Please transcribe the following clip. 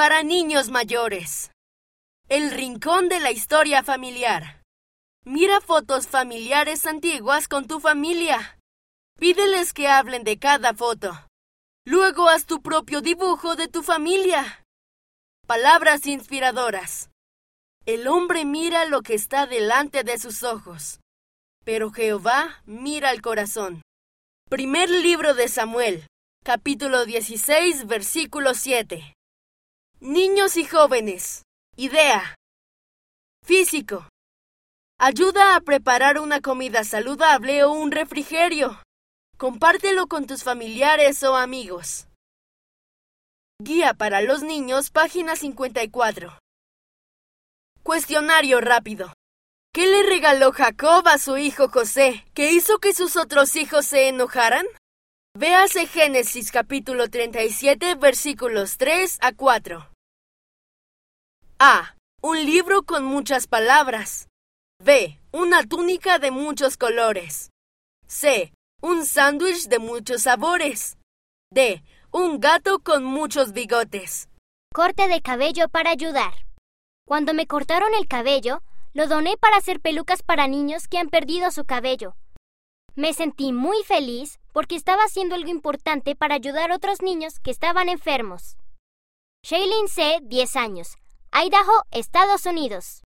para niños mayores. El rincón de la historia familiar. Mira fotos familiares antiguas con tu familia. Pídeles que hablen de cada foto. Luego haz tu propio dibujo de tu familia. Palabras inspiradoras. El hombre mira lo que está delante de sus ojos, pero Jehová mira el corazón. Primer libro de Samuel, capítulo 16, versículo 7. Niños y jóvenes. Idea. Físico. Ayuda a preparar una comida saludable o un refrigerio. Compártelo con tus familiares o amigos. Guía para los niños, página 54. Cuestionario rápido. ¿Qué le regaló Jacob a su hijo José que hizo que sus otros hijos se enojaran? Véase Génesis capítulo 37 versículos 3 a 4. A. Un libro con muchas palabras. B. Una túnica de muchos colores. C. Un sándwich de muchos sabores. D. Un gato con muchos bigotes. Corte de cabello para ayudar. Cuando me cortaron el cabello, lo doné para hacer pelucas para niños que han perdido su cabello. Me sentí muy feliz porque estaba haciendo algo importante para ayudar a otros niños que estaban enfermos. Shailene C., 10 años, Idaho, Estados Unidos.